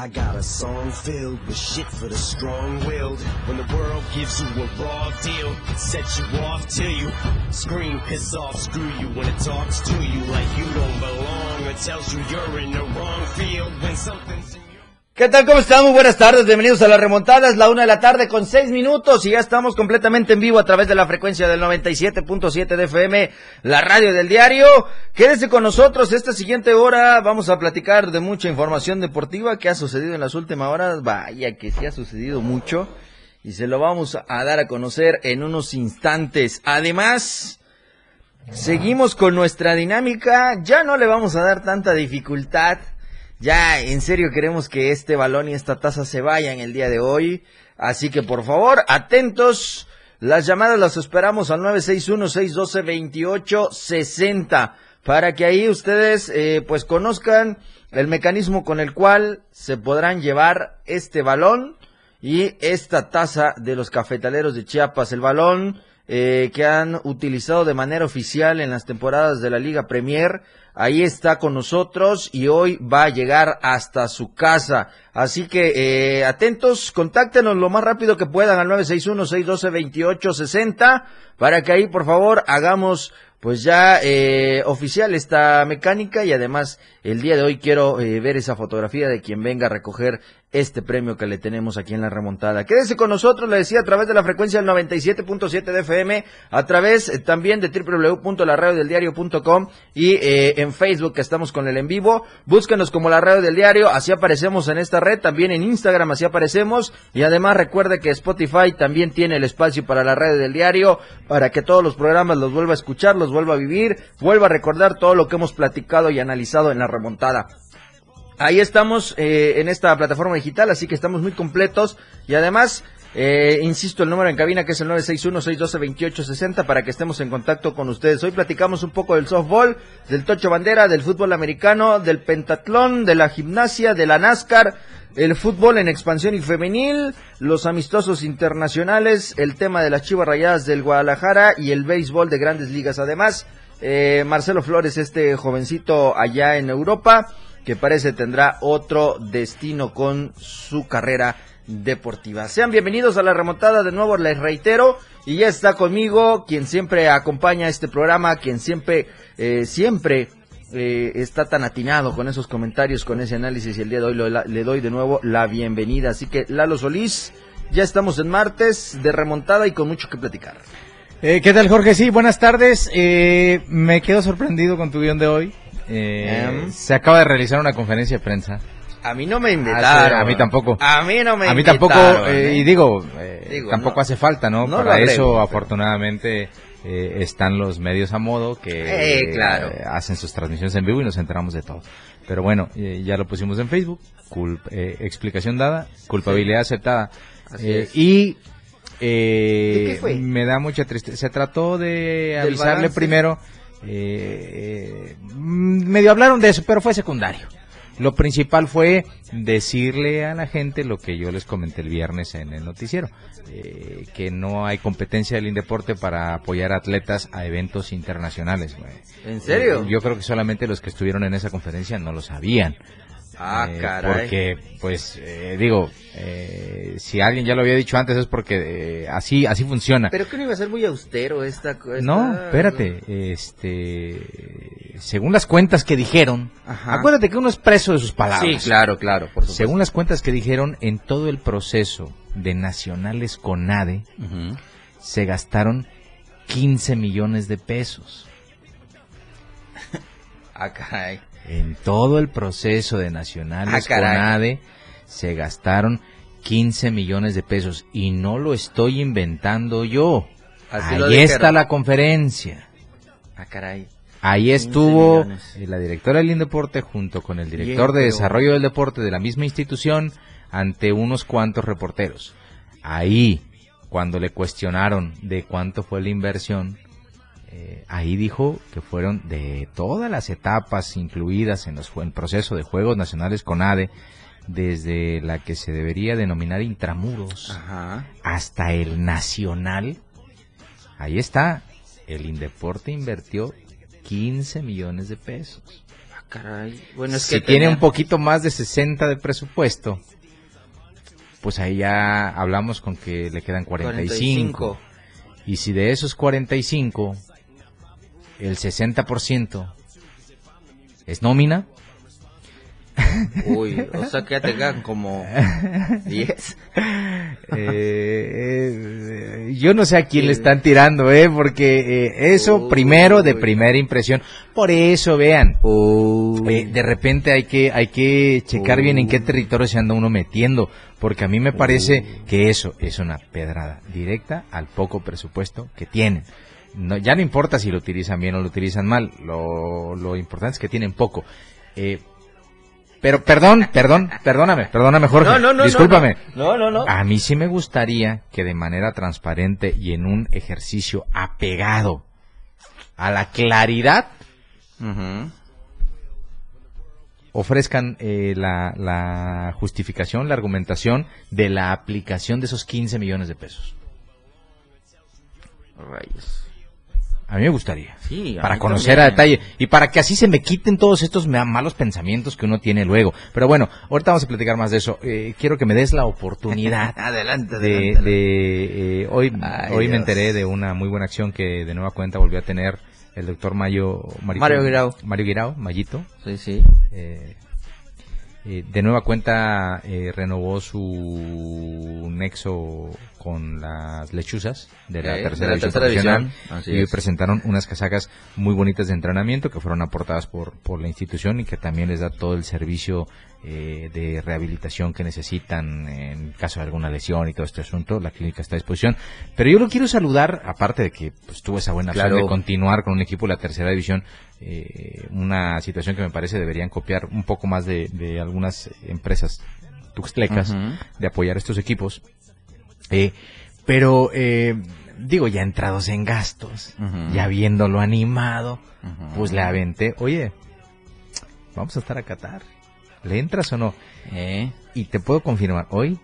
I got a song filled with shit for the strong-willed. When the world gives you a raw deal, it sets you off till you scream, piss off, screw you when it talks to you like you don't belong or tells you you're in the wrong field when something's in ¿Qué tal? ¿Cómo están? Muy buenas tardes. Bienvenidos a la remontada. Es la una de la tarde con seis minutos y ya estamos completamente en vivo a través de la frecuencia del 97.7 de FM, la radio del diario. Quédese con nosotros esta siguiente hora. Vamos a platicar de mucha información deportiva que ha sucedido en las últimas horas. Vaya que sí ha sucedido mucho y se lo vamos a dar a conocer en unos instantes. Además, seguimos con nuestra dinámica. Ya no le vamos a dar tanta dificultad ya, en serio queremos que este balón y esta taza se vayan el día de hoy. Así que por favor, atentos. Las llamadas las esperamos al 961-612-2860 para que ahí ustedes eh, pues conozcan el mecanismo con el cual se podrán llevar este balón y esta taza de los cafetaleros de Chiapas. El balón eh, que han utilizado de manera oficial en las temporadas de la Liga Premier ahí está con nosotros y hoy va a llegar hasta su casa. Así que eh, atentos, contáctenos lo más rápido que puedan al 961-612-2860 para que ahí por favor hagamos pues ya eh, oficial esta mecánica y además el día de hoy quiero eh, ver esa fotografía de quien venga a recoger este premio que le tenemos aquí en la remontada. Quédese con nosotros, le decía, a través de la frecuencia del 97.7 de FM, a través eh, también de www.laradiodeldiario.com y eh, en Facebook que estamos con el en vivo. Búsquenos como la radio del diario, así aparecemos en esta red, también en Instagram así aparecemos y además recuerde que Spotify también tiene el espacio para la radio del diario, para que todos los programas los vuelva a escuchar, los vuelva a vivir, vuelva a recordar todo lo que hemos platicado y analizado en la remontada. Ahí estamos eh, en esta plataforma digital, así que estamos muy completos y además, eh, insisto, el número en cabina que es el 961-612-2860 para que estemos en contacto con ustedes. Hoy platicamos un poco del softball, del tocho bandera, del fútbol americano, del pentatlón, de la gimnasia, de la NASCAR, el fútbol en expansión y femenil, los amistosos internacionales, el tema de las chivas rayadas del Guadalajara y el béisbol de grandes ligas. Además, eh, Marcelo Flores, este jovencito allá en Europa que parece tendrá otro destino con su carrera deportiva. Sean bienvenidos a la remontada, de nuevo les reitero, y ya está conmigo quien siempre acompaña este programa, quien siempre, eh, siempre eh, está tan atinado con esos comentarios, con ese análisis, y el día de hoy le doy de nuevo la bienvenida. Así que Lalo Solís, ya estamos en martes de remontada y con mucho que platicar. Eh, ¿Qué tal Jorge? Sí, buenas tardes. me quedo sorprendido con tu guion de hoy. Eh, em. se acaba de realizar una conferencia de prensa. A mí no me invitaron. a mí tampoco. A mí no me A mí tampoco, eh, y digo, eh, tampoco hace falta, ¿no? Para eso, afortunadamente, están los medios a modo que hacen sus transmisiones en vivo y nos enteramos de todo. Pero bueno, ya lo pusimos en Facebook. explicación dada, culpabilidad aceptada. y me da mucha tristeza. Se trató de avisarle primero eh, medio hablaron de eso, pero fue secundario. Lo principal fue decirle a la gente lo que yo les comenté el viernes en el noticiero, eh, que no hay competencia del Indeporte para apoyar atletas a eventos internacionales. ¿En serio? Eh, yo creo que solamente los que estuvieron en esa conferencia no lo sabían. Ah, eh, caray. Porque, pues, eh, digo, eh, si alguien ya lo había dicho antes es porque así así funciona. Pero que no iba a ser muy austero esta, cosa. No, espérate, este, según las cuentas que dijeron, acuérdate que uno es preso de sus palabras. Sí, claro, claro, por Según las cuentas que dijeron, en todo el proceso de nacionales con ADE, se gastaron 15 millones de pesos. ah, caray. En todo el proceso de Nacionales ah, con ADE se gastaron 15 millones de pesos y no lo estoy inventando yo. Ahí está la conferencia. Ah, caray. Ahí estuvo la directora del Indeporte junto con el director de desarrollo del deporte de la misma institución ante unos cuantos reporteros. Ahí, cuando le cuestionaron de cuánto fue la inversión, eh, ahí dijo que fueron de todas las etapas incluidas en, los, el proceso de Juegos Nacionales con ADE, desde la que se debería denominar intramuros hasta el nacional. Ahí está, el Indeporte invirtió 15 millones de pesos. Ah, caray. Bueno, es si que tiene un poquito más de 60 de presupuesto, pues ahí ya hablamos con que le quedan 45. Y si de esos 45, el 60% es nómina, Uy, o sea que ya te como 10. Eh, eh, yo no sé a quién le están tirando, ¿eh? Porque eh, eso primero de primera impresión. Por eso, vean, de repente hay que, hay que checar bien en qué territorio se anda uno metiendo. Porque a mí me parece que eso es una pedrada directa al poco presupuesto que tienen. No, ya no importa si lo utilizan bien o lo utilizan mal, lo, lo importante es que tienen poco. Eh, pero perdón, perdón, perdóname, perdóname Jorge. No, no, no. Discúlpame. No, no, no. A mí sí me gustaría que de manera transparente y en un ejercicio apegado a la claridad ofrezcan eh, la, la justificación, la argumentación de la aplicación de esos 15 millones de pesos. Rayos. A mí me gustaría. Sí, para conocer a detalle y para que así se me quiten todos estos malos pensamientos que uno tiene luego. Pero bueno, ahorita vamos a platicar más de eso. Eh, quiero que me des la oportunidad. adelante, de, de eh, hoy, hoy me enteré de una muy buena acción que de nueva cuenta volvió a tener el doctor Mayo Mario Guirao. Mario Guirao, Mayito. Sí, sí. Eh, de nueva cuenta renovó su nexo con las lechuzas de la tercera, división, y presentaron unas casacas muy bonitas de entrenamiento que fueron aportadas por, por la institución y que también les da todo el servicio eh, de rehabilitación que necesitan en caso de alguna lesión y todo este asunto. La clínica está a disposición. Pero yo lo quiero saludar, aparte de que pues, tuvo esa buena claro. de continuar con un equipo de la tercera división, eh, una situación que me parece deberían copiar un poco más de, de algunas empresas tuxtlecas de apoyar estos equipos eh, pero, eh, digo, ya entrados en gastos, ya viéndolo animado, pues le aventé, oye, vamos a estar a Qatar. ¿Le entras o no? Eh. Y te puedo confirmar, hoy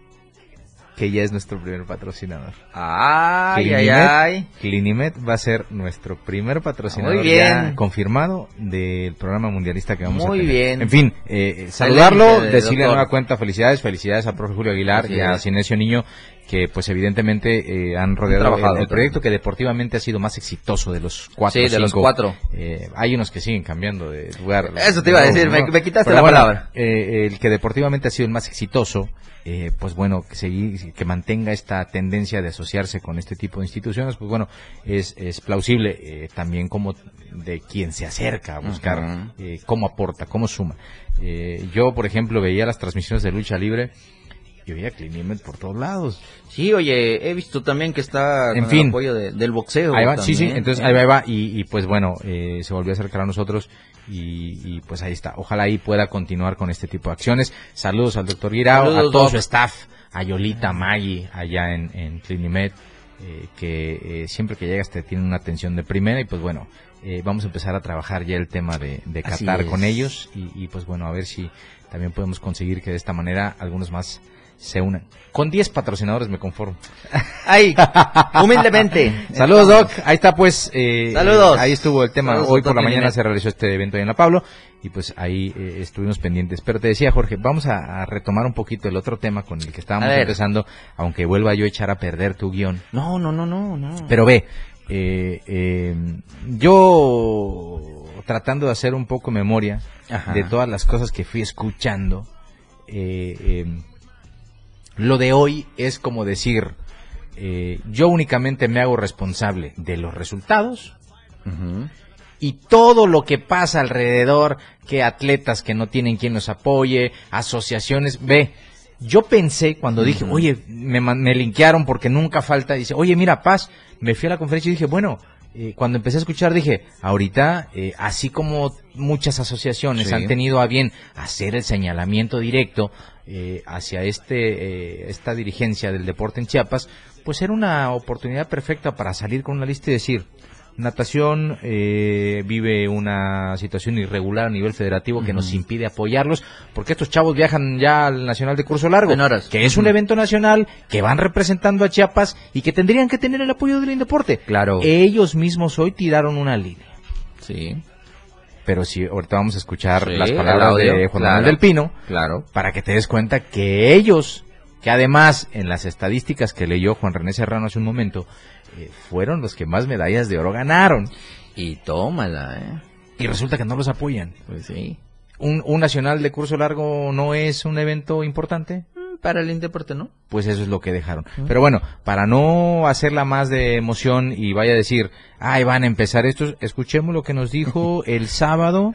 que ya es nuestro primer patrocinador. Ay, ay, ay. Clinimet va a ser nuestro primer patrocinador Muy bien. confirmado del programa mundialista que vamos a tener. Muy bien. En fin, eh, saludarlo, decirle a nueva cuenta felicidades, felicidades al profe Julio Aguilar y a Cinesio Niño que pues evidentemente eh, han rodeado el, proyecto que deportivamente ha sido más exitoso de los cuatro. Sí, de los cuatro. Eh, hay unos que siguen cambiando de lugar. Eso te iba a decir, me, quitaste la palabra. el que deportivamente ha sido el más exitoso eh, pues bueno, que, seguir, que mantenga esta tendencia de asociarse con este tipo de instituciones, pues bueno, es, es plausible eh, también como de quien se acerca a buscar eh, cómo aporta, cómo suma. yo, por ejemplo, veía las transmisiones de lucha libre y veía Clinimet por todos lados. Sí, oye, he visto también que está en fin, el apoyo del boxeo. sí, sí, entonces ahí va, y, y pues bueno, se volvió a acercar a nosotros y, pues ahí está. Ojalá ahí pueda continuar con este tipo de acciones. Saludos al doctor Guirao, a todo su staff, a Yolita, Maggi, allá en, en Clinimed, eh, que eh, siempre que llegas te tienen una atención de primera y pues bueno, eh, vamos a empezar a trabajar ya el tema de, de Qatar con ellos y, y pues bueno, a ver si también podemos conseguir que de esta manera algunos más se unan. Con 10 patrocinadores me conformo. Ahí, humildemente. Saludos, Doc. Ahí está, pues. Eh, Saludos. Ahí estuvo el tema. Hoy por la mañana se realizó este evento ahí en La Pablo y pues ahí eh, estuvimos pendientes. Pero te decía, Jorge, vamos a, retomar un poquito el otro tema con el que estábamos empezando, aunque vuelva yo a echar a perder tu guion. No, no, no, no, no. Pero ve, eh, eh, yo tratando de hacer un poco memoria de todas las cosas que fui escuchando, eh, em, lo de hoy es como decir, eh, yo únicamente me hago responsable de los resultados y todo lo que pasa alrededor, que atletas que no tienen quien los apoye, asociaciones, ve. Yo pensé cuando dije, oye, me, me linkearon porque nunca falta, dice, oye, mira, Paz, me fui a la conferencia y dije, bueno, eh, cuando empecé a escuchar dije, ahorita, eh, así como muchas asociaciones han tenido a bien hacer el señalamiento directo eh, hacia este esta dirigencia del deporte en Chiapas, pues era una oportunidad perfecta para salir con una lista y decir, Natación eh, vive una situación irregular a nivel federativo que nos impide apoyarlos, porque estos chavos viajan ya al Nacional de Curso Largo, que es un evento nacional, que van representando a Chiapas y que tendrían que tener el apoyo del Indeporte. Claro. Ellos mismos hoy tiraron una línea. Sí. Pero si ahorita vamos a escuchar las palabras de Juan Manuel del Pino, claro. para que te des cuenta que ellos, que además en las estadísticas que leyó Juan René Serrano hace un momento, eh, fueron los que más medallas de oro ganaron. Y tómala, ¿eh? Y resulta que no los apoyan. Pues sí. ¿Un, un nacional de curso largo no es un evento importante? Para el deporte, ¿no? Pues eso es lo que dejaron. Pero bueno, para no hacerla más de emoción y vaya a decir, ay, van a empezar estos, escuchemos lo que nos dijo el sábado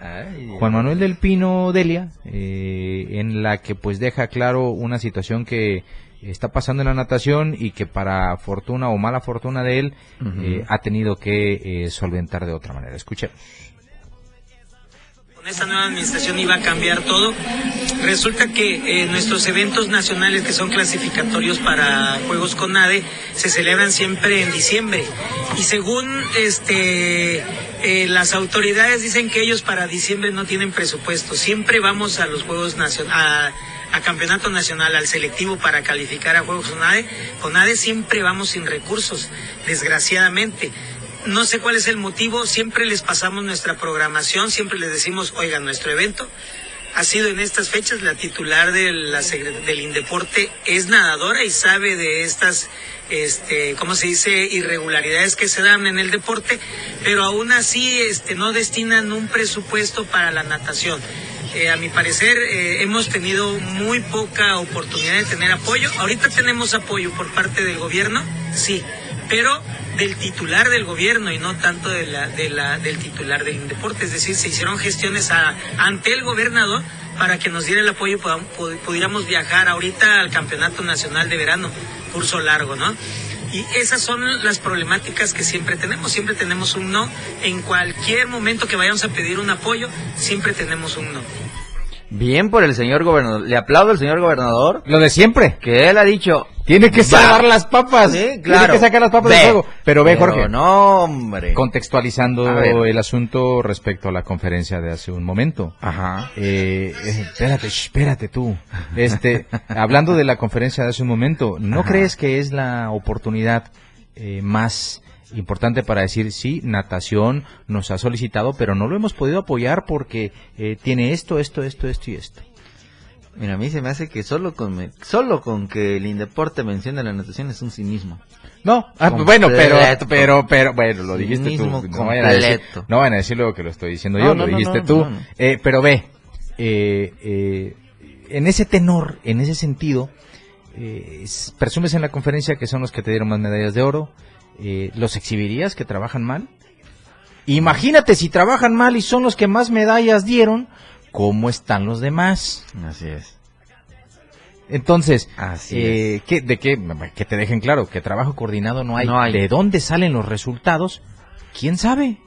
Juan Manuel del Pino Delia, eh, en la que pues deja claro una situación que está pasando en la natación y que para fortuna o mala fortuna de él eh, ha tenido que eh, solventar de otra manera. Escuchemos. Con esta nueva administración iba a cambiar todo. Resulta que eh, nuestros eventos nacionales que son clasificatorios para Juegos con ADE se celebran siempre en diciembre. Y según este las autoridades dicen que ellos para diciembre no tienen presupuesto. Siempre vamos a los Juegos nacionales a campeonato nacional, al selectivo para calificar a Juegos CONADE, CONADE siempre vamos sin recursos, desgraciadamente. No sé cuál es el motivo, siempre les pasamos nuestra programación, siempre les decimos, oiga, nuestro evento ha sido en estas fechas, la titular de la, del Indeporte es nadadora y sabe de estas, este, ¿cómo se dice?, irregularidades que se dan en el deporte, pero aún así este, no destinan un presupuesto para la natación. Eh, a mi parecer eh, hemos tenido muy poca oportunidad de tener apoyo. Ahorita tenemos apoyo por parte del gobierno, sí, pero del titular del gobierno y no tanto de la, de la, del titular del deporte. Es decir, se hicieron gestiones ante el gobernador para que nos diera el apoyo y pudiéramos viajar ahorita al Campeonato Nacional de Verano, curso largo, ¿no? Y esas son las problemáticas que siempre tenemos. Siempre tenemos un no. En cualquier momento que vayamos a pedir un apoyo, siempre tenemos un no. Bien por el señor gobernador. Le aplaudo al señor gobernador. Lo de siempre. Que él ha dicho. Tiene que salvar las papas. Sí, claro. Tiene que sacar las papas del juego. Pero ve, Jorge. No, hombre. Contextualizando el asunto respecto a la conferencia de hace un momento. Ajá. Eh, eh espérate, espérate tú. Este, hablando de la conferencia de hace un momento, ¿no crees que es la oportunidad eh, más importante para decir, sí, natación nos ha solicitado, pero no lo hemos podido apoyar porque eh, tiene esto, esto, esto, esto y esto. Mira, a mí se me hace que solo con, solo con que el Indeporte mencione la natación es un cinismo. No, ah, bueno, pero, pero, pero, bueno, lo dijiste tú. No vayan, a decir, no van a decir lo que lo estoy diciendo yo, lo dijiste tú. Eh, pero ve, eh, eh, en ese tenor, en ese sentido, eh, presumes en la conferencia que son los que te dieron más medallas de oro, eh, ¿los exhibirías que trabajan mal? Imagínate si trabajan mal y son los que más medallas dieron, ¿cómo están los demás? Así es. Entonces, eh, ¿de qué? Que te dejen claro, que trabajo coordinado no hay. no hay. ¿De dónde salen los resultados? ¿Quién sabe?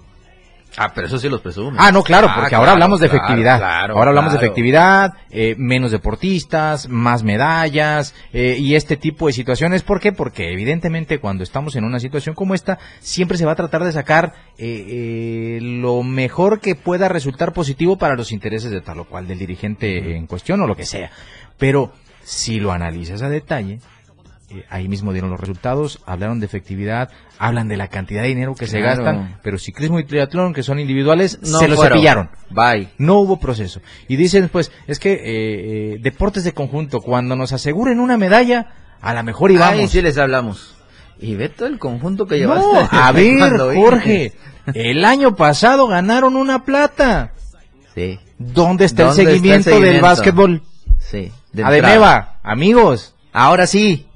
Ah, pero eso sí los presume. Ah, no, claro, ah, porque ahora hablamos de efectividad. ahora hablamos de efectividad, eh, menos deportistas, más medallas eh, y este tipo de situaciones. ¿Por qué? Porque evidentemente cuando estamos en una situación como esta, siempre se va a tratar de sacar eh, lo mejor que pueda resultar positivo para los intereses de tal o cual del dirigente en cuestión o lo que sea. Pero si lo analizas a detalle, eh, ahí mismo dieron los resultados, hablaron de efectividad, hablan de la cantidad de dinero que se gastan, pero ciclismo y triatlón, que son individuales, se los cepillaron. Bye. No hubo proceso. Y dicen, pues, es que eh, eh, deportes de conjunto, cuando nos aseguren una medalla, a lo mejor íbamos. Ahí sí les hablamos. Y ve todo el conjunto que llevaste. No, a ver, Jorge, el año pasado ganaron una plata. Sí. ¿Dónde está, el, seguimiento del básquetbol? Sí. Adeneva, amigos. Ahora sí.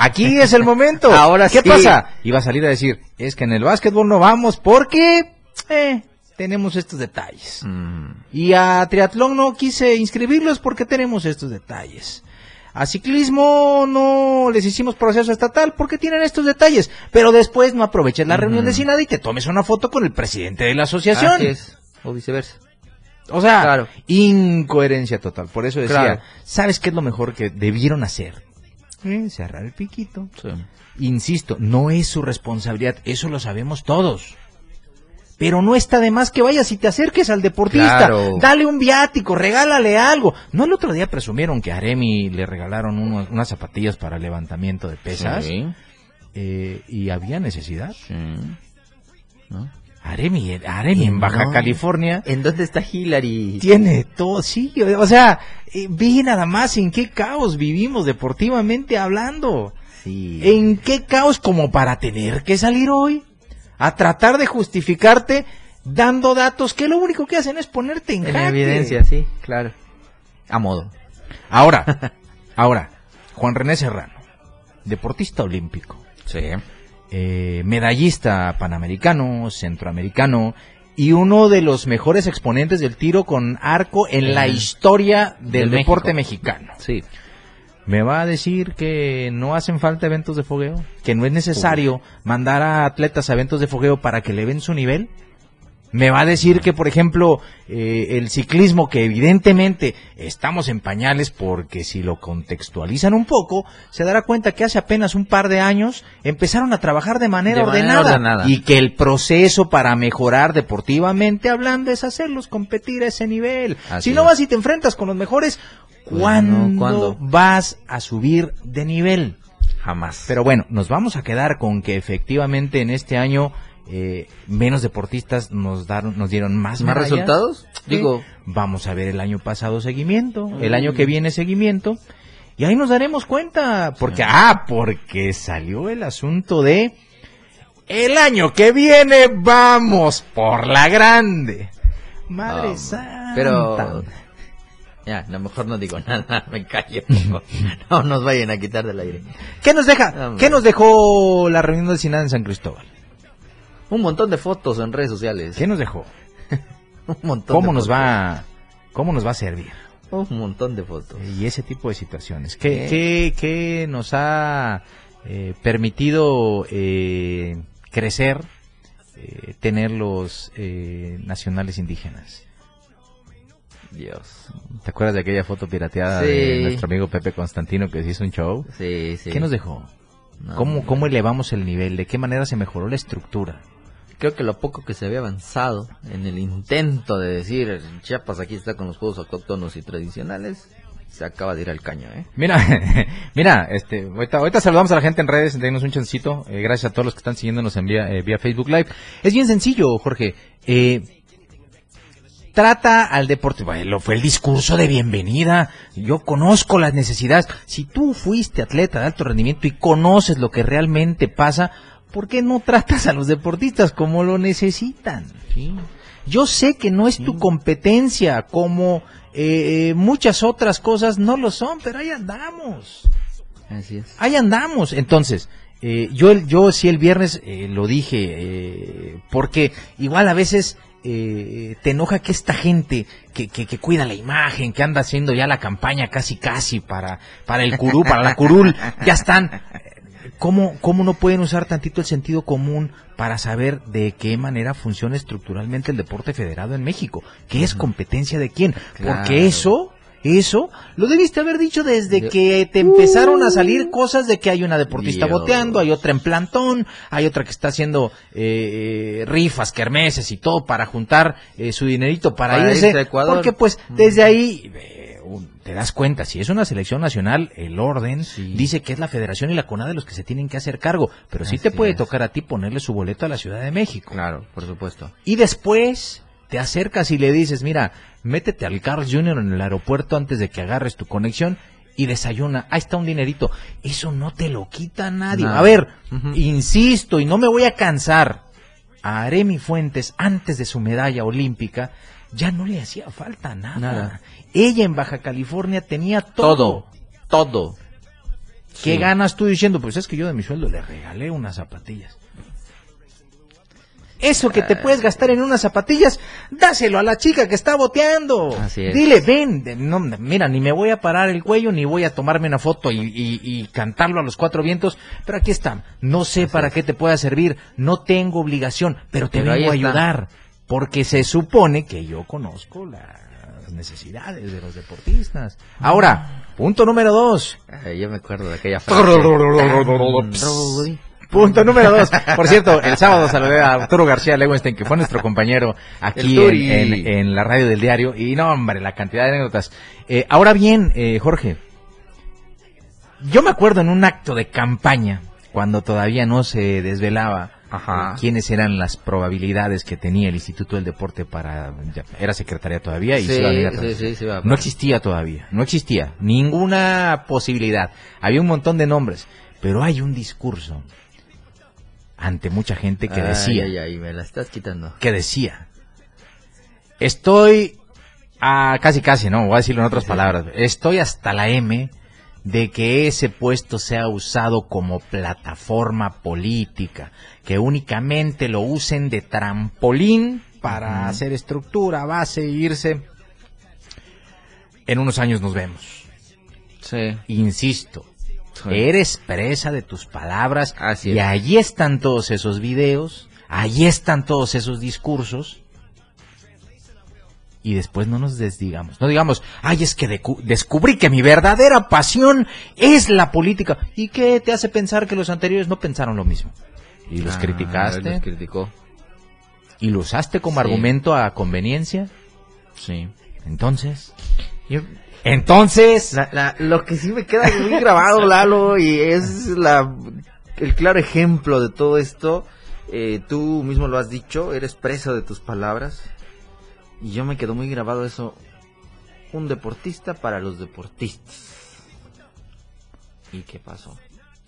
Aquí es el momento. Ahora ¿Qué pasa? Iba a salir a decir, es que en el básquetbol no vamos porque eh, tenemos estos detalles. Mm. Y a triatlón no quise inscribirlos porque tenemos estos detalles. A ciclismo no les hicimos proceso estatal porque tienen estos detalles, pero después no aproveches la reunión de Sinada y te tomes una foto con el presidente de la asociación. Así es, o viceversa. O sea, incoherencia total. Por eso decía, ¿sabes qué es lo mejor que debieron hacer? Eh, cerrar el piquito. Insisto, no es su responsabilidad, eso lo sabemos todos pero no está de más que vayas y te acerques al deportista, dale un viático, regálale algo. ¿No el otro día presumieron que a Aremi le regalaron unas zapatillas para levantamiento de pesas? Eh, y había necesidad. Aremi, Aremi en Baja California. ¿En dónde está Hillary? Tiene todo, sí, o sea, eh, vi nada más en qué caos vivimos deportivamente hablando. Sí. ¿En qué caos como para tener que salir hoy? a tratar de justificarte dando datos que lo único que hacen es ponerte en, en evidencia, sí, claro. A modo. Ahora, ahora, Juan René Serrano, deportista olímpico. Sí. Eh, medallista panamericano, centroamericano y uno de los mejores exponentes del tiro con arco en la historia del deporte mexicano. Sí. ¿Me va a decir que no hacen falta eventos de fogueo? ¿Que no es necesario mandar a atletas a eventos de fogueo para que le ven su nivel? ¿Me va a decir que, por ejemplo, eh, el ciclismo, que evidentemente estamos en pañales porque si lo contextualizan un poco, se dará cuenta que hace apenas un par de años empezaron a trabajar de manera, ordenada, y que el proceso para mejorar deportivamente hablando es hacerlos competir a ese nivel. si no vas y te enfrentas con los mejores, ¿Cuándo, vas a subir de nivel? Jamás. Pero bueno, nos vamos a quedar con que efectivamente en este año eh, menos deportistas nos daron, nos dieron más, ¿Más resultados. Digo, vamos a ver el año pasado seguimiento, el año que viene seguimiento y ahí nos daremos cuenta, porque ah, porque salió el asunto de el año que viene vamos por la grande. Madre santa. Pero ya, a lo mejor no digo nada, me callo. No nos vayan a quitar del aire. ¿Qué nos deja? ¿Qué nos dejó la reunión del Sinad en San Cristóbal? Un montón de fotos en redes sociales. ¿Qué nos dejó? Un montón. ¿Cómo nos va, cómo nos va a servir? Un montón de fotos. Y ese tipo de situaciones. ¿Qué, qué, qué nos ha eh, permitido eh, crecer, eh, tener los nacionales indígenas? Dios. ¿Te acuerdas de aquella foto pirateada de nuestro amigo Pepe Constantino que se hizo un show? Sí, sí. ¿Qué nos dejó? ¿Cómo, ¿Cómo elevamos el nivel? ¿De qué manera se mejoró la estructura? Creo que lo poco que se había avanzado en el intento de decir Chiapas aquí está con los juegos autóctonos y tradicionales, se acaba de ir al caño, ¿eh? Mira, mira, este, ahorita, saludamos a la gente en redes, denos un chancito, eh, gracias a todos los que están siguiéndonos en vía, eh, vía Facebook Live. Es bien sencillo, Jorge. Eh, trata al deporte. Bueno, fue el discurso de bienvenida. Yo conozco las necesidades. Si tú fuiste atleta de alto rendimiento y conoces lo que realmente pasa, ¿por qué no tratas a los deportistas como lo necesitan? Yo sé que no es tu competencia, como eh, muchas otras cosas no lo son, pero ahí andamos. Así es. Ahí andamos. Entonces, eh, yo, yo sí el viernes eh, lo dije, porque igual a veces eh, te enoja que esta gente que, que, cuida la imagen, que anda haciendo ya la campaña casi casi para, para el curú, para la curul, ya están. ¿Cómo, ¿Cómo no pueden usar tantito el sentido común para saber de qué manera funciona estructuralmente el deporte federado en México? ¿Qué es competencia de quién? Porque eso eso lo debiste haber dicho desde que te empezaron a salir cosas de que hay una deportista boteando, hay otra en plantón, hay otra que está haciendo eh, rifas, kermeses y todo para juntar eh, su dinerito para, irse. A Ecuador. Porque pues desde ahí eh, te das cuenta, si es una selección nacional, el orden dice que es la federación y la CONADE los que se tienen que hacer cargo, pero sí te puede tocar a ti ponerle su boleto a la Ciudad de México. Claro, por supuesto. Y después te acercas y le dices, mira, métete al Carl's Jr. en el aeropuerto antes de que agarres tu conexión y desayuna. Ahí está un dinerito. Eso no te lo quita nadie. A ver, insisto y no me voy a cansar. A Aremi Fuentes, antes de su medalla olímpica, ya no le hacía falta nada. Ella en Baja California tenía todo. Todo. ¿Qué ganas tú diciendo? Pues es que yo de mi sueldo le regalé unas zapatillas. Eso que te ah. puedes gastar en unas zapatillas, dáselo a la chica que está boteando. Así es. Dile, ven, no, mira, ni me voy a parar el cuello, ni voy a tomarme una foto y, cantarlo a los cuatro vientos, pero aquí está. No sé para qué te pueda servir, no tengo obligación, pero te vengo a ayudar, porque se supone que yo conozco las necesidades de los deportistas. Ahora, punto número dos. yo me acuerdo de aquella frase. Punto número dos. Por cierto, el sábado saludé a Arturo García Lewenstein, que fue nuestro compañero aquí en, la radio del diario. Y no, hombre, la cantidad de anécdotas. Eh, ahora bien, eh, Jorge, yo me acuerdo en un acto de campaña, cuando todavía no se desvelaba Ajá. quiénes eran las probabilidades que tenía el Instituto del Deporte para... era secretaria todavía y se iba a sí, sí, No existía todavía, no existía ninguna posibilidad. Había un montón de nombres, pero hay un discurso ante mucha gente que decía. Ay, me la estás quitando. Que decía. Estoy a casi casi, no, voy a decirlo en otras palabras. Estoy hasta la M de que ese puesto sea usado como plataforma política, que únicamente lo usen de trampolín para hacer estructura, base, irse. En unos años nos vemos. Sí. Insisto, Eres presa de tus palabras. y allí están todos esos videos, allí están todos esos discursos. Y después no nos desdigamos. No digamos, ay, es que descubrí que mi verdadera pasión es la política. ¿Y qué te hace pensar que los anteriores no pensaron lo mismo? Y los ah, criticaste. Los criticó. ¿Y lo usaste como argumento a conveniencia? Sí. Entonces, entonces, lo que sí me queda muy grabado, Lalo, y es la, el claro ejemplo de todo esto, eh, tú mismo lo has dicho, eres presa de tus palabras, y yo me quedo muy grabado eso, un deportista para los deportistas. ¿Y qué pasó?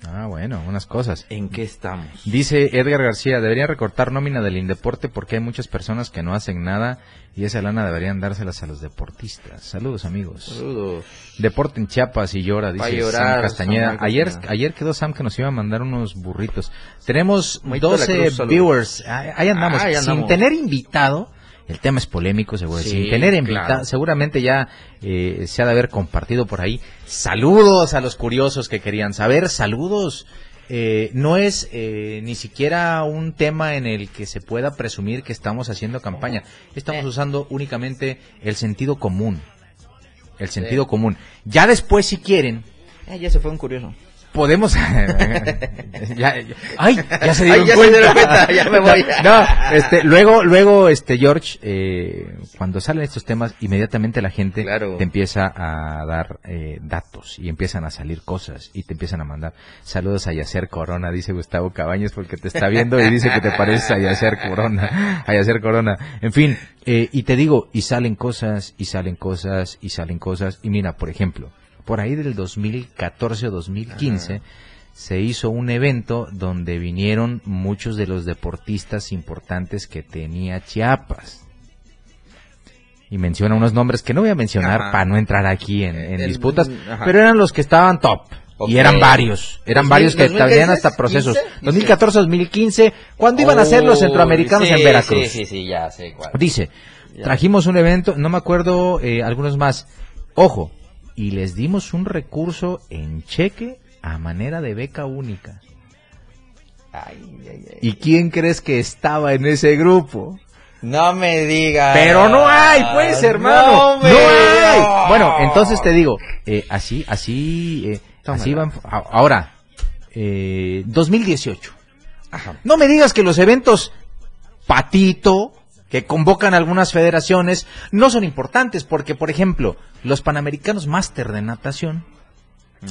Ah, bueno, unas cosas. ¿En qué estamos? Dice Edgar García, debería recortar nómina del Indeporte porque hay muchas personas que no hacen nada y esa lana deberían dárselas a los deportistas. Saludos, amigos. Saludos. Deporte en Chiapas y llora, dice Sam Castañeda. ayer, ayer quedó Sam que nos iba a mandar unos burritos. Tenemos 12 viewers. Ahí andamos. Sin tener invitado el tema es polémico, seguro. Sin tener invitado, seguramente ya eh, se ha de haber compartido por ahí. Saludos a los curiosos que querían saber. Saludos. Eh, no es eh, ni siquiera un tema en el que se pueda presumir que estamos haciendo campaña. Estamos usando únicamente el sentido común. El sentido común. Ya después, si quieren. ya se fue un curioso podemos ya, ay ya se dieron, cuenta. ya me voy. No este luego luego este George eh, cuando salen estos temas inmediatamente la gente te empieza a dar eh, datos y empiezan a salir cosas y te empiezan a mandar. Saludos a Yacer Corona dice Gustavo Cabañas porque te está viendo y dice que te pareces a Yacer Corona a Yacer Corona. En fin eh, y te digo y salen cosas y salen cosas y salen cosas. Y mira por ejemplo por ahí del 2014 o 2015, se hizo un evento donde vinieron muchos de los deportistas importantes que tenía Chiapas. Y menciona unos nombres que no voy a mencionar para no entrar aquí en, disputas, pero eran los que estaban top. Y eran varios, eran varios que tenían hasta procesos. 2014-2015, cuando iban a ser los centroamericanos en Veracruz. Sí, sí, sí, ya sé cuál. Dice, trajimos un evento, no me acuerdo eh, algunos más. Ojo, y les dimos un recurso en cheque a manera de beca única. ¿Y quién crees que estaba en ese grupo? No me digas. Pero no hay, pues, hermano. No, hay. Bueno, entonces te digo, eh, así, así, eh, así van. Ahora, eh, 2018. Ajá. No me digas que los eventos Patito, que convocan algunas federaciones no son importantes porque, por ejemplo, los Panamericanos Máster de natación,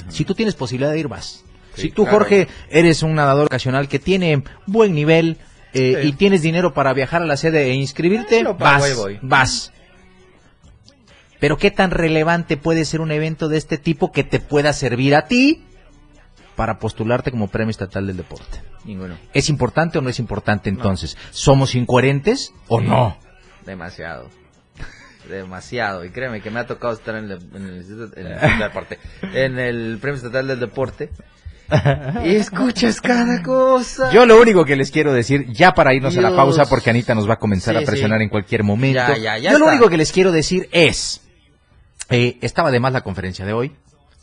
si tú tienes posibilidad de ir, vas. si tú, Jorge, eres un nadador ocasional que tiene buen nivel eh, y tienes dinero para viajar a la sede e inscribirte, vas, vas. Pero ¿qué tan relevante puede ser un evento de este tipo que te pueda servir a ti para postularte como premio estatal del deporte? Ninguno. ¿Es importante o no es importante entonces? ¿Somos incoherentes o no? Demasiado. Demasiado. Y créeme que me ha tocado estar en, el, en el, Premio Estatal del Deporte. y escuchas cada cosa. Yo lo único que les quiero decir, ya para irnos a la pausa, porque Anita nos va a comenzar a presionar en cualquier momento. Yo lo único que les quiero decir es, eh, estaba de más la conferencia de hoy,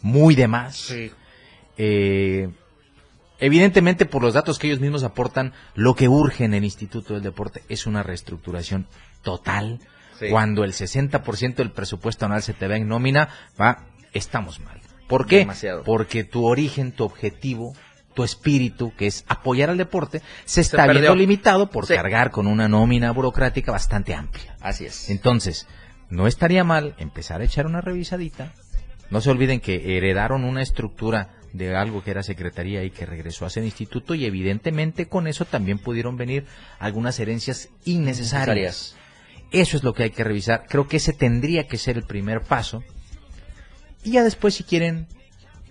muy de más. Eh, evidentemente, por los datos que ellos mismos aportan, lo que urge en el Instituto del Deporte es una reestructuración total. Cuando el 60% del presupuesto anual se te ve en nómina, va, estamos mal. ¿Por qué? Porque tu origen, tu objetivo, tu espíritu, que es apoyar al deporte, se está viendo limitado por cargar con una nómina burocrática bastante amplia. Así es. Entonces, no estaría mal empezar a echar una revisadita. No se olviden que heredaron una estructura de algo que era secretaría y que regresó a ser instituto y evidentemente con eso también pudieron venir algunas herencias innecesarias. Eso es lo que hay que revisar. Creo que ese tendría que ser el primer paso y ya después, si quieren,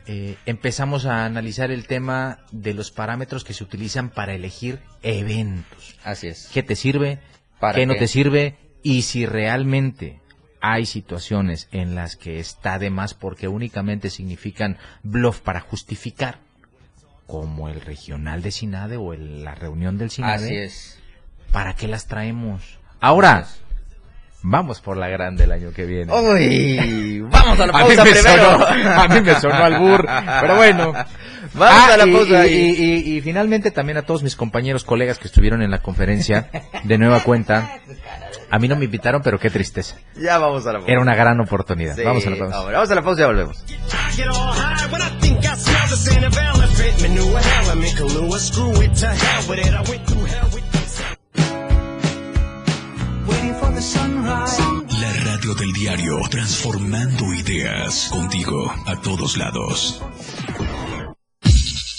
eh, empezamos a analizar el tema de los parámetros que se utilizan para elegir eventos. Así es. ¿Qué te sirve? ¿Qué, no te sirve? Y si realmente hay situaciones en las que está de más porque únicamente significan bluff para justificar, como el regional de Sinade o la reunión del Sinade. Así es. ¿Para qué las traemos? Ahora, Vamos por la grande el año que viene. Uy, vamos a la pausa primero. a mí me sonó al burro, pero bueno. Vamos a la ah, pausa. Y, y, finalmente también a todos mis compañeros, colegas que estuvieron en la conferencia, de nueva cuenta. A mí no me invitaron, pero qué tristeza. Ya vamos a la pausa. Era una gran oportunidad. vamos a la pausa. vamos a la pausa y ya volvemos. 'Radio del diario, transformando ideas contigo a todos lados.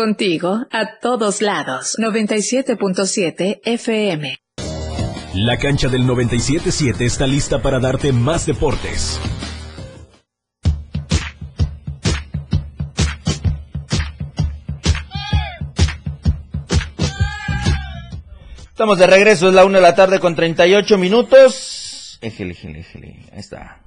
Contigo a todos lados. 97.7 FM. La cancha del 97.7 está lista para darte más deportes. Estamos de regreso, es la una de la tarde con 38 minutos. Éjele, éjele, éjele. Ahí está.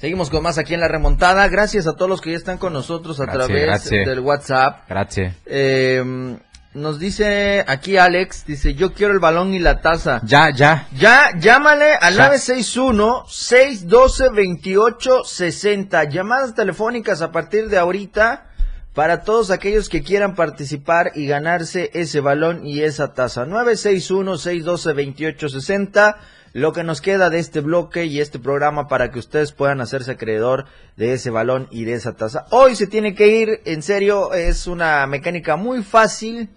Seguimos con más aquí en la remontada. Gracias a todos los que ya están con nosotros a través del WhatsApp. Gracias. Eh, nos dice aquí Alex, dice, yo quiero el balón y la taza. Ya, ya. Ya, llámale al 961-612-2860. Llamadas telefónicas a partir de ahorita para todos aquellos que quieran participar y ganarse ese balón y esa taza. 961-612-2860 lo que nos queda de este bloque y este programa para que ustedes puedan hacerse acreedor de ese balón y de esa taza. Hoy se tiene que ir, en serio, es una mecánica muy fácil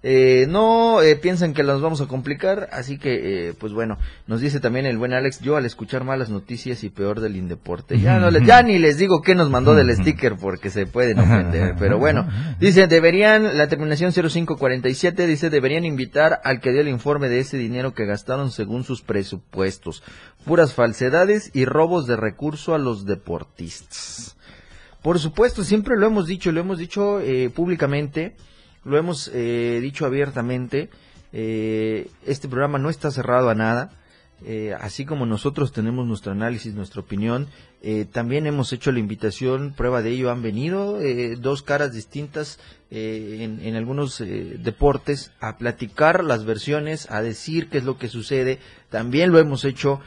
eh, no eh, piensan que las vamos a complicar, así que, eh, pues bueno, nos dice también el buen Alex, yo al escuchar malas noticias y peor del Indeporte, ya, no les, ya ni les digo qué nos mandó del sticker porque se pueden ofender, pero bueno, dice, deberían, la terminación 0547 dice, deberían invitar al que dio el informe de ese dinero que gastaron según sus presupuestos, puras falsedades y robos de recurso a los deportistas. Por supuesto, siempre lo hemos dicho, lo hemos dicho públicamente, lo hemos eh, dicho abiertamente, eh, este programa no está cerrado a nada. eh, así como nosotros tenemos nuestro análisis, nuestra opinión, eh, también hemos hecho la invitación, prueba de ello han venido eh, dos caras distintas en, en, algunos deportes a platicar las versiones, a decir qué es lo que sucede. También lo hemos hecho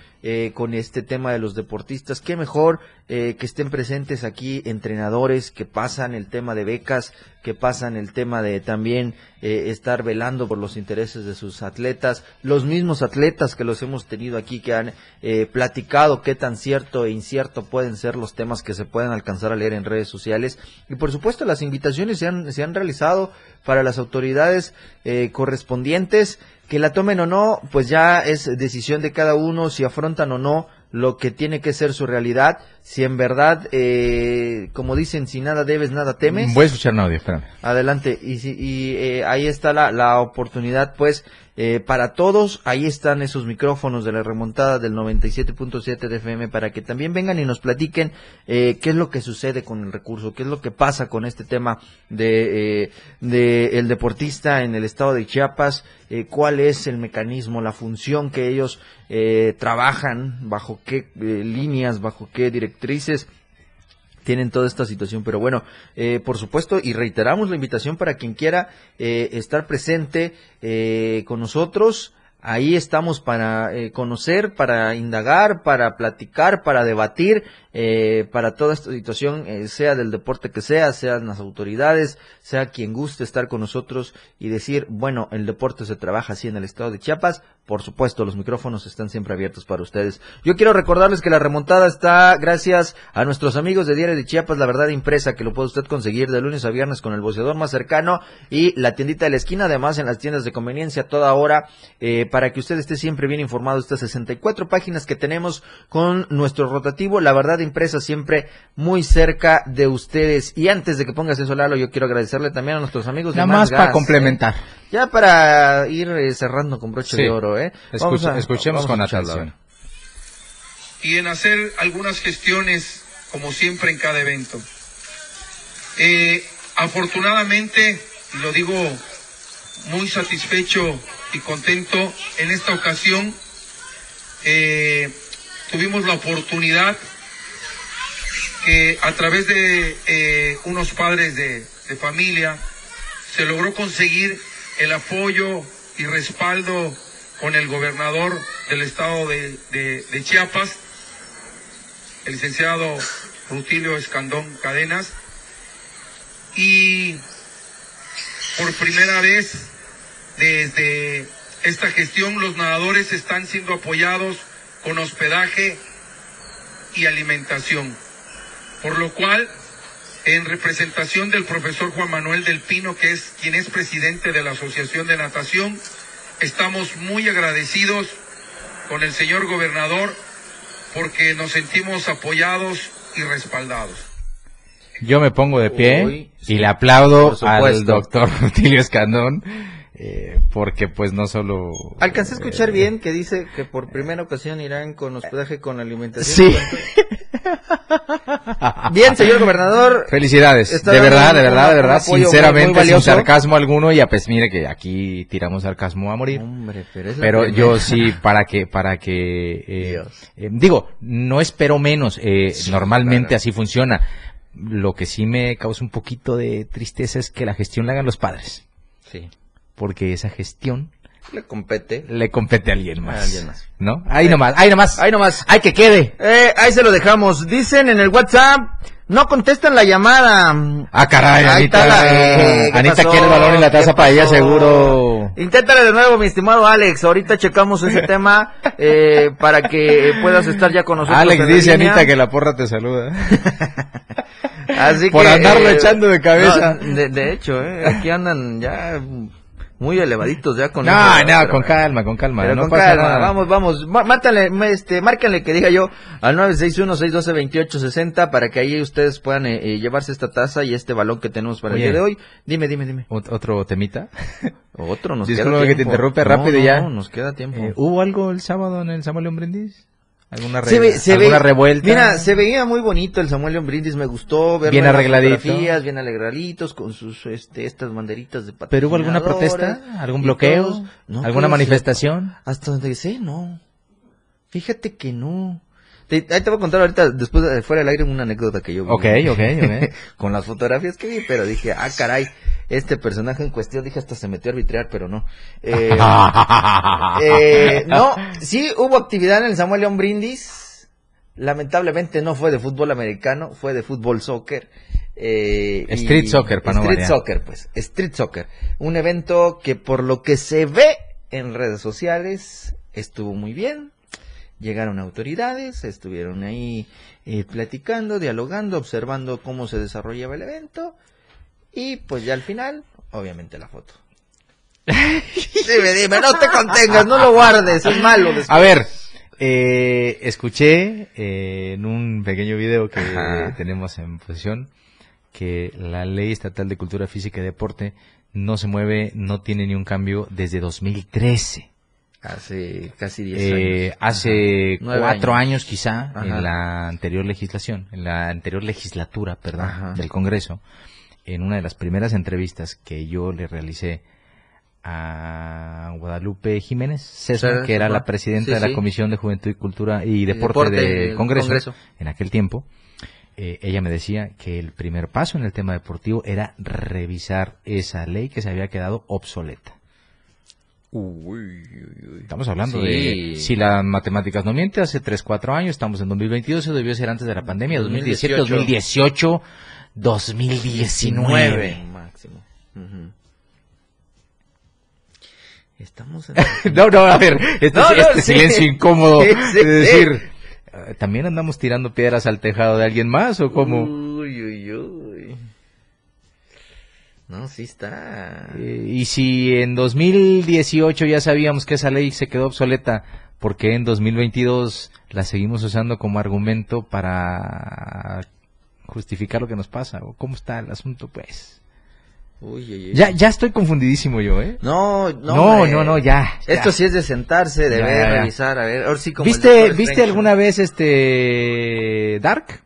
con este tema de los deportistas. Qué mejor que estén presentes aquí entrenadores que pasan el tema de becas, que pasan el tema de también estar velando por los intereses de sus atletas, los mismos atletas que los hemos tenido aquí que han eh, platicado qué tan cierto e incierto pueden ser los temas que se pueden alcanzar a leer en redes sociales. Y por supuesto las invitaciones se han, se han realizado para las autoridades eh, correspondientes. Que la tomen o no, pues ya es decisión de cada uno si afrontan o no lo que tiene que ser su realidad, si en verdad, eh, como dicen, si nada debes, nada temes. Voy a escuchar un audio, espérame. Adelante, y, si, y eh, ahí está la, la oportunidad, pues, eh, para todos, ahí están esos micrófonos de la remontada del 97.7 de FM para que también vengan y nos platiquen eh, qué es lo que sucede con el recurso, qué es lo que pasa con este tema de, eh, de el deportista en el estado de Chiapas, eh, cuál es el mecanismo, la función que ellos eh, trabajan, bajo qué líneas, bajo qué directrices tienen toda esta situación. Pero bueno, eh, por supuesto, y reiteramos la invitación para quien quiera eh, estar presente eh, con nosotros. Ahí estamos para eh, conocer, para indagar, para platicar, para debatir eh, para toda esta situación, eh, sea del deporte que sea, sean las autoridades, sea quien guste estar con nosotros y decir, bueno, el deporte se trabaja así en el estado de Chiapas. Por supuesto, los micrófonos están siempre abiertos para ustedes. Yo quiero recordarles que la remontada está gracias a nuestros amigos de Diario de Chiapas, la verdad impresa, que lo puede usted conseguir de lunes a viernes con el boceador más cercano y la tiendita de la esquina, además en las tiendas de conveniencia toda hora, eh, para que usted esté siempre bien informado de estas 64 páginas que tenemos con nuestro rotativo, la verdad impresa siempre muy cerca de ustedes. Y antes de que pongas eso, Lalo, yo quiero agradecerle también a nuestros amigos Nada más para complementar. Ya para ir eh, cerrando con broche de oro, ¿eh? escuchemos con atención. Y en hacer algunas gestiones, como siempre en cada evento. Eh, afortunadamente, y lo digo muy satisfecho y contento, en esta ocasión eh, tuvimos la oportunidad que a través de eh, unos padres de, de, familia se logró conseguir el apoyo y respaldo con el gobernador del estado de, de, Chiapas, el licenciado Rutilio Escandón Cadenas, y por primera vez desde esta gestión los nadadores están siendo apoyados con hospedaje y alimentación. Por lo cual, en representación del profesor Juan Manuel del Pino, que es quien es presidente de la Asociación de Natación, estamos muy agradecidos con el señor gobernador porque nos sentimos apoyados y respaldados. Yo me pongo de pie Uy, y le aplaudo al doctor Rutilio Escandón eh, porque pues no solo... Alcancé a escuchar eh, bien que dice que por primera ocasión irán con hospedaje con alimentación. Sí. bien, señor gobernador. Felicidades. De verdad, de verdad, de verdad, sinceramente, muy, muy sin sarcasmo alguno, y a pues mire que aquí tiramos sarcasmo a morir. Hombre, pero, pero yo sí, para que, para que, eh, eh, digo, no espero menos, eh, sí, normalmente claro. así funciona. Lo que sí me causa un poquito de tristeza es que la gestión la hagan los padres. Sí porque esa gestión le compete le compete a alguien más, a alguien más. ¿no? Ahí eh, nomás, ahí nomás, ahí nomás, hay que quede. Eh, ahí se lo dejamos. Dicen en el WhatsApp, no contestan la llamada. Ah, caray, ahí Anita. La, eh, Anita quiere el balón y la taza para ella, seguro. Inténtale de nuevo, mi estimado Alex. Ahorita checamos ese tema eh, para que puedas estar ya con nosotros. Alex dice, Anita, que la porra te saluda. Así Por que, andarlo echando de cabeza. No, de, de, hecho, eh, aquí andan ya muy elevaditos ya con no eso, no con calma con calma pero no con pasa calma nada. vamos vamos márcale este márquenle que diga yo al 961-612-2860 para que ahí ustedes puedan eh, eh, llevarse esta taza y este balón que tenemos para Oye, el día de hoy. Dime dime dime. Otro temita. Otro nos Disculpa queda que te interrumpe rápido no, ya. no, nos queda tiempo. Eh, hubo algo el sábado en el Samuel León Brindis alguna, se ve, se alguna ve, revuelta. mira se veía muy bonito el Samuel León Brindis me gustó ver bien arregladito. bien arregladitos con sus este estas banderitas de pero hubo alguna protesta algún bloqueo no, alguna manifestación hasta donde sé no. Fíjate que no. Te, ahí te voy a contar ahorita, después de fuera del aire, una anécdota que yo vi. Ok, ok, ok. con las fotografías que vi, pero dije, ah, caray, este personaje en cuestión, dije, hasta se metió a arbitrar, pero no. Eh, eh, no, sí hubo actividad en el Samuel León Brindis. Lamentablemente no fue de fútbol americano, fue de fútbol soccer. Eh, street soccer, para Street soccer, pues. Street soccer. Un evento que por lo que se ve en redes sociales estuvo muy bien Llegaron autoridades, estuvieron ahí eh, platicando, dialogando, observando cómo se desarrollaba el evento y pues ya al final, obviamente la foto. dime, dime, no te contengas, no lo guardes, es malo. A ver, eh, escuché eh, en un pequeño video que tenemos en posición que la Ley Estatal de Cultura Física y Deporte no se mueve, no tiene ni un cambio desde 2013. Hace casi 10 eh, años. Hace cuatro años, quizá, en la anterior legislación, en la anterior legislatura, perdón, del Congreso, en una de las primeras entrevistas que yo le realicé a Guadalupe Jiménez César, que era la presidenta de la Comisión de Juventud y Cultura y Deporte, del Congreso, en aquel tiempo, eh, ella me decía que el primer paso en el tema deportivo era revisar esa ley que se había quedado obsoleta. Estamos hablando de, si las matemáticas no mienten, hace 3, 4 años, estamos en 2022, eso debió ser antes de la pandemia, 2017, 2018, 2019. Máximo. Estamos en... no, no, a ver, este, este silencio incómodo de decir, eh, ¿también andamos tirando piedras al tejado de alguien más o cómo? Uy, uy, uy. No, sí está. Eh, y si en 2018 ya sabíamos que esa ley se quedó obsoleta, ¿por qué en 2022 la seguimos usando como argumento para justificar lo que nos pasa? ¿Cómo está el asunto, pues? Uy, Ya, ya estoy confundidísimo yo, ¿eh? No, no, no, no, no, ya, Esto sí es de sentarse, de ver, revisar, a ver. Ahora sí como ¿Viste, ¿viste alguna vez este Dark?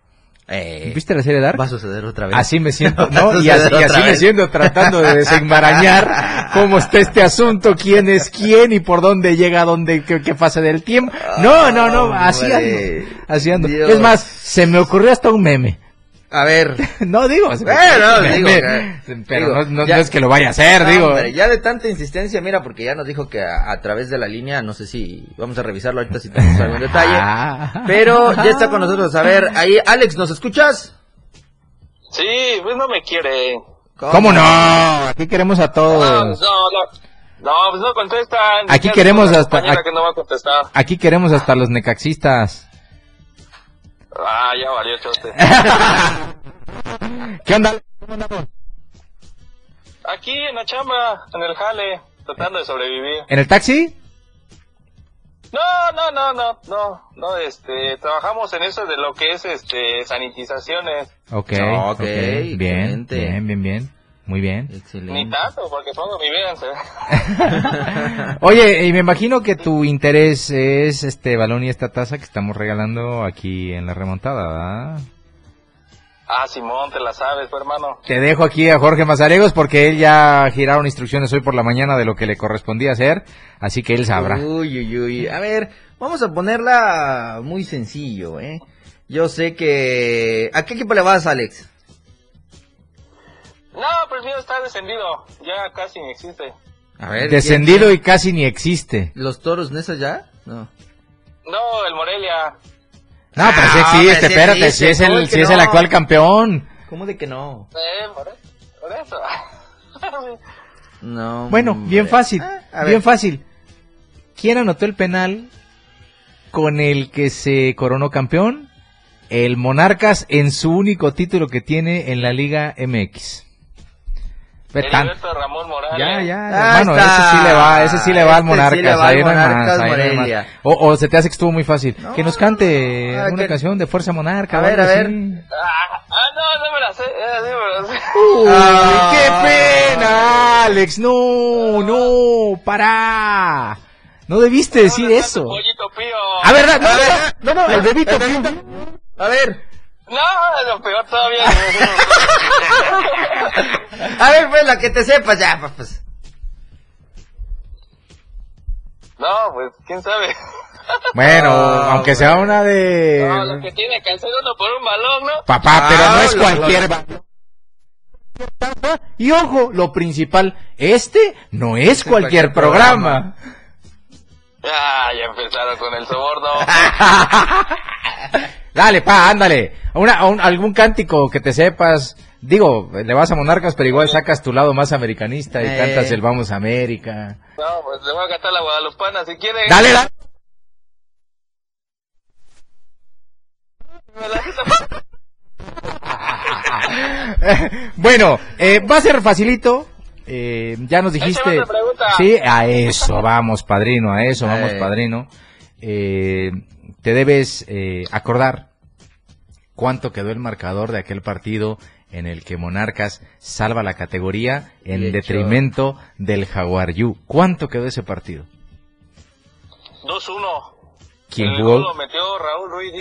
Eh, ¿Viste la serie Dark? Va a suceder otra vez. Así me siento, ¿no? y así, me siento tratando de desenmarañar cómo está este asunto, quién es quién y por dónde llega, dónde, qué, qué pasa del tiempo. No, no, no, así ando. Así ando. Es más, se me ocurrió hasta un meme. A ver. no digo. pero no, es que lo vaya a hacer, digo. ya de tanta insistencia, mira, porque ya nos dijo que a, través de la línea, no sé si vamos a revisarlo ahorita si tenemos algún detalle. Ah. pero ya está con nosotros. A ver, ahí, Alex, ¿nos escuchas? Sí, pues no me quiere. ¿Cómo, no? Aquí queremos a todos. No, no, pues no contestan. Aquí queremos hasta. Aquí queremos hasta los necaxistas. Ah, ya valió chote. ¿Qué onda? Aquí en la chamba, en el jale, tratando de sobrevivir. ¿En el taxi? No, no, no, no, no, no, este, trabajamos en eso de lo que es, este, sanitizaciones. Ok, ok, bien, bien, bien, bien. Muy bien. Excelente. Ni tanto, porque pongo mi vida Oye, y me imagino que tu interés es este balón y esta taza que estamos regalando aquí en la remontada, ¿verdad? Ah, Simón, te la sabes, hermano. Te dejo aquí a Jorge Mazaregos porque él ya giraron instrucciones hoy por la mañana de lo que le correspondía hacer, así que él sabrá. Uy, uy, uy. A ver, vamos a ponerla muy sencillo, ¿eh? Yo sé que... ¿A qué equipo le vas, Alex? No, pues mío está descendido. Ya casi ni existe. A ver, descendido y casi ni existe. ¿Los toros Nesa ya? No. No, el Morelia. No, pero sí existe, espérate, si es el, si es el actual campeón. ¿Cómo de que no? Eh, por, eso. no. Bueno, bien fácil, ah, bien fácil. ¿Quién anotó el penal con el que se coronó campeón? El Monarcas en su único título que tiene en la Liga MX. Ramón Morales. Ya, ya, hermano, ese sí le va, ese sí le va al este Monarcas, ahí no más, O, o, se te hace que estuvo muy fácil. que nos cante ah, una canción de Fuerza Monarca. A ver, a ver. Ah, ah, no, no me la sé, eh, no me la sé. Uy, qué pena, Alex, no, no, para. No debiste decir eso. A ver, no, no, no, el bebito pío. A ver. No, lo peor todavía. A ver, pues la que te sepas ya, pues. No, pues quién sabe. Bueno, aunque sea una de... No, lo que tiene que hacer uno por un balón, ¿no? Papá, pero no es cualquier balón. Y ojo, lo principal, este no es cualquier, programa. Ah, ya empezaron con el soborno. Dale, pa, ándale. Una, algún cántico que te sepas. Digo, le vas a Monarcas, pero igual sacas tu lado más americanista y cantas el Vamos a América. No, pues le voy a cantar la Guadalupana si quieres. Dale, dale. bueno, eh, va a ser facilito. Eh, ya nos dijiste. Sí, a eso vamos, padrino, a eso vamos, eh. Te debes acordar cuánto quedó el marcador de aquel partido en el que Monarcas salva la categoría en detrimento del Jaguar Yu. ¿Cuánto quedó ese partido? 2-1. ¿Quién jugó?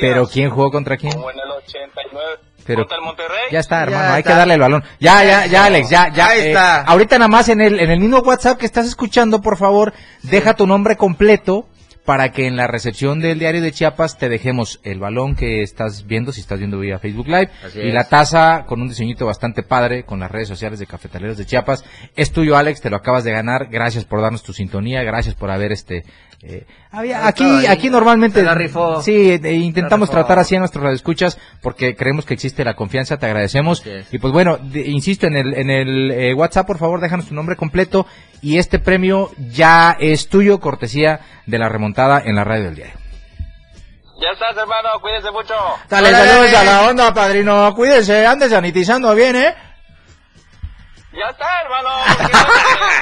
¿Pero quién jugó contra quién? Como en el 89. Pero contra el Monterrey. Ya está, hermano, hay que darle el balón. Ya, ya, ya, Alex, ya, ya. Ahí está. Eh, ahorita nada más en el, en el mismo WhatsApp que estás escuchando, por favor, deja tu nombre completo para que en la recepción del diario de Chiapas te dejemos el balón que estás viendo, si estás viendo vía Facebook Live, y la taza con un diseñito bastante padre con las redes sociales de Cafetaleros de Chiapas. Es tuyo, Alex, te lo acabas de ganar. Gracias por darnos tu sintonía, gracias por haber este eh, había, aquí, aquí normalmente, la rifó. sí, eh, intentamos tratar así a nuestros radioescuchas porque creemos que existe la confianza, te agradecemos. Y pues bueno, insisto, en el, en el eh, WhatsApp, por favor, déjanos tu nombre completo y este premio ya es tuyo, cortesía de la remontada en la radio del diario. Ya estás, hermano, cuídense mucho. Dale, saludos a la onda, padrino, cuídense, ande sanitizando bien, ¿eh? Ya está, hermano.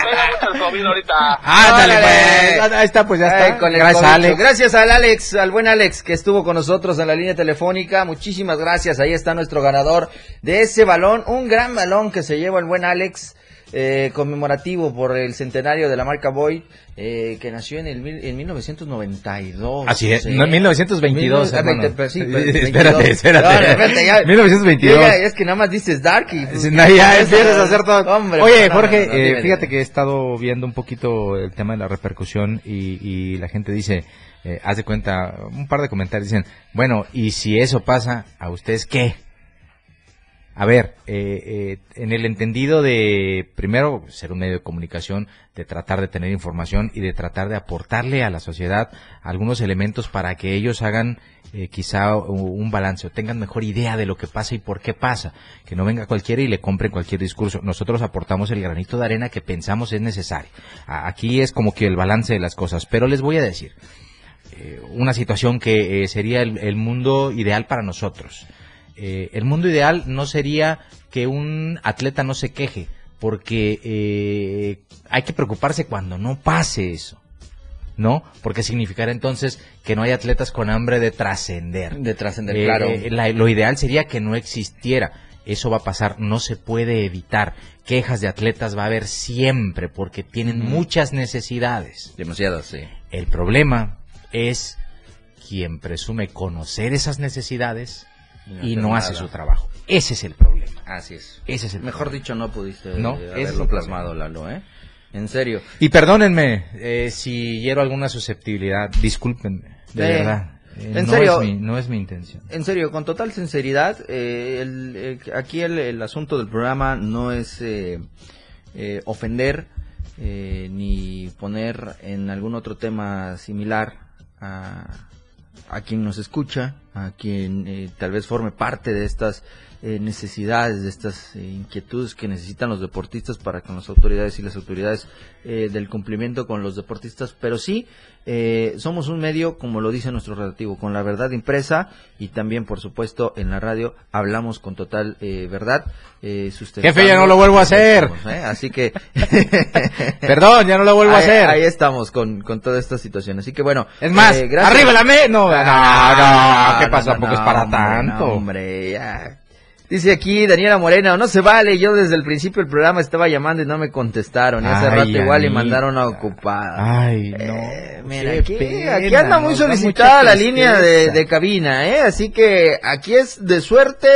Pega mucho el COVID ahorita. Ándale, pues. Ahí está, pues ya está. gracias, Alex. Gracias al Alex, al buen Alex que estuvo con nosotros en la línea telefónica. Muchísimas gracias. Ahí está nuestro ganador de ese balón. Un gran balón que se lleva el buen Alex. Eh, conmemorativo por el centenario de la marca Boyd, eh, que nació en el en 1992. Así es, no, 1922. espérate, espérate. ya, 1922. es que nada más dices Dark y pues, ya empiezas a hacer todo. Oye, Jorge, eh, fíjate que he estado viendo un poquito el tema de la repercusión y, y la gente dice, eh, haz de cuenta, un par de comentarios dicen, bueno, y si eso pasa, ¿a ustedes qué? A ver, eh, eh, en el entendido de, primero, ser un medio de comunicación, de tratar de tener información y de tratar de aportarle a la sociedad algunos elementos para que ellos hagan eh, quizá un balance o tengan mejor idea de lo que pasa y por qué pasa. Que no venga cualquiera y le compren cualquier discurso. Nosotros aportamos el granito de arena que pensamos es necesario. Aquí es como que el balance de las cosas. Pero les voy a decir, una situación que sería el mundo ideal para nosotros eh, el mundo ideal no sería que un atleta no se queje, porque eh, hay que preocuparse cuando no pase eso. ¿no? Porque significaría entonces que no hay atletas con hambre de trascender. De trascender, eh, claro. lo ideal sería que no existiera. Eso va a pasar, no se puede evitar. Quejas de atletas va a haber siempre porque tienen muchas necesidades. Demasiadas, sí. El problema es quien presume conocer esas necesidades y no, hace su trabajo. Ese es el problema. Así es. Ese es el Mejor dicho, no pudiste no, haberlo plasmado, Lalo, ¿eh? En serio. Y perdónenme eh, si hiero alguna susceptibilidad, discúlpenme, de verdad. Eh, en no serio, es mi, no es mi intención. En serio, con total sinceridad, eh, el, aquí el, el, asunto del programa no es ofender ni poner en algún otro tema similar a, a quien nos escucha, a quien eh, tal vez forme parte de estas eh, necesidades, de estas eh, inquietudes que necesitan los deportistas para con las autoridades y las autoridades del cumplimiento con los deportistas, pero sí somos un medio, como lo dice nuestro relativo, con la verdad impresa y también, por supuesto, en la radio hablamos con total verdad. Jefe, ya no lo vuelvo a hacer. Así que... Perdón, ya no lo vuelvo a hacer. Ahí estamos con, con toda esta situación. Así que bueno. Es más, arriba la me... No, no, no, ¿qué pasa? Porque es para tanto. hombre, ya. Dice aquí Daniela Morena, no se vale, yo desde el principio del programa estaba llamando y no me contestaron. Y hace rato igual y mandaron a ocupada. Ay, no. Eh, mira, aquí, anda muy solicitada la línea de, de, cabina, ¿eh? Así que aquí es de suerte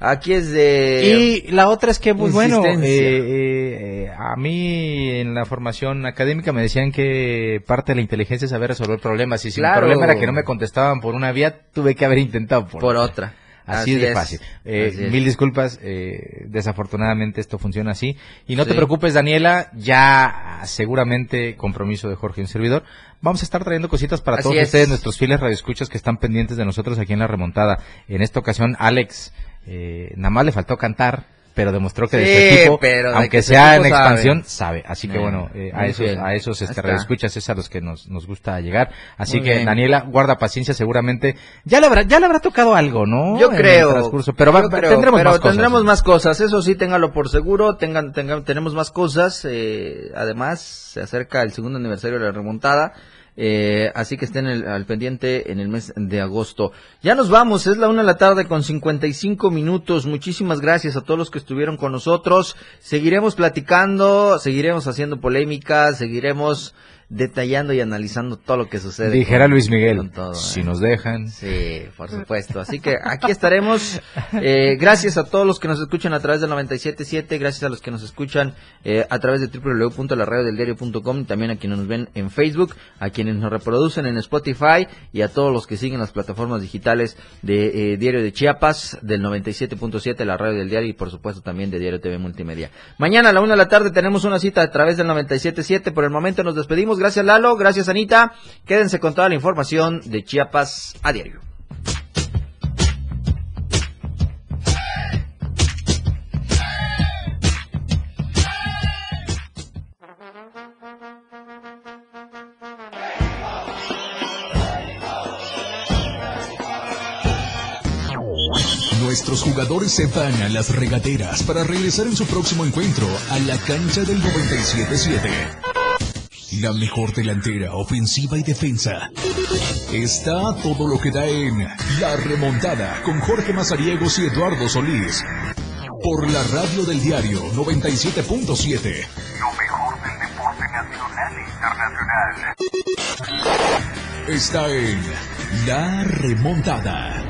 Aquí es de... Y la otra es que, pues bueno, eh, eh, a mí en la formación académica me decían que parte de la inteligencia es saber resolver problemas. Y si el problema era que no me contestaban por una vía, tuve que haber intentado por, por otra. Así, de fácil. Eh, mil disculpas, eh, desafortunadamente esto funciona así. Y no te preocupes, Daniela, ya seguramente compromiso de Jorge, un servidor. Vamos a estar trayendo cositas para todos ustedes, nuestros fieles radioescuchas que están pendientes de nosotros aquí en la remontada. En esta ocasión, Alex, eh, nada más le faltó cantar pero demostró que de su equipo, aunque sea en expansión, sabe. Así que bueno, eh, a esos, a esos este, escuchas es a los que nos, nos gusta llegar. Así que Daniela, guarda paciencia, seguramente ya le habrá, ya le habrá tocado algo, ¿no? Yo creo. pero, tendremos, más tendremos más cosas. Eso sí, téngalo por seguro. Tengan, tengan, tenemos más cosas. Eh, además, se acerca el segundo aniversario de la remontada. Eh, así que estén al pendiente en el mes de agosto. Ya nos vamos, es la una de la tarde con 55 minutos. Muchísimas gracias a todos los que estuvieron con nosotros. Seguiremos platicando, seguiremos haciendo polémica, seguiremos detallando y analizando todo lo que sucede. Dijera Luis Miguel, si ¿eh? nos dejan. Sí, por supuesto. Así que aquí estaremos. Eh, gracias a todos los que nos escuchan a través del 97.7, gracias a los que nos escuchan eh, a través de www.laradiodeldiario.com y también a quienes nos ven en Facebook, a quienes nos reproducen en Spotify y a todos los que siguen las plataformas digitales de Diario de Chiapas, del 97.7, la radio del diario y por supuesto también de Diario TV Multimedia. Mañana a la una de la tarde tenemos una cita a través del 97.7. Por el momento nos despedimos gracias Lalo, gracias Anita. Quédense con toda la información de Chiapas a diario. Nuestros jugadores se van a las regateras para regresar en su próximo encuentro a la cancha del 97-7. La mejor delantera, ofensiva y defensa. Está todo lo que da en La Remontada con Jorge Mazariegos y Eduardo Solís. Por la radio del diario 97.7. Lo mejor del deporte nacional e internacional. Está en La Remontada.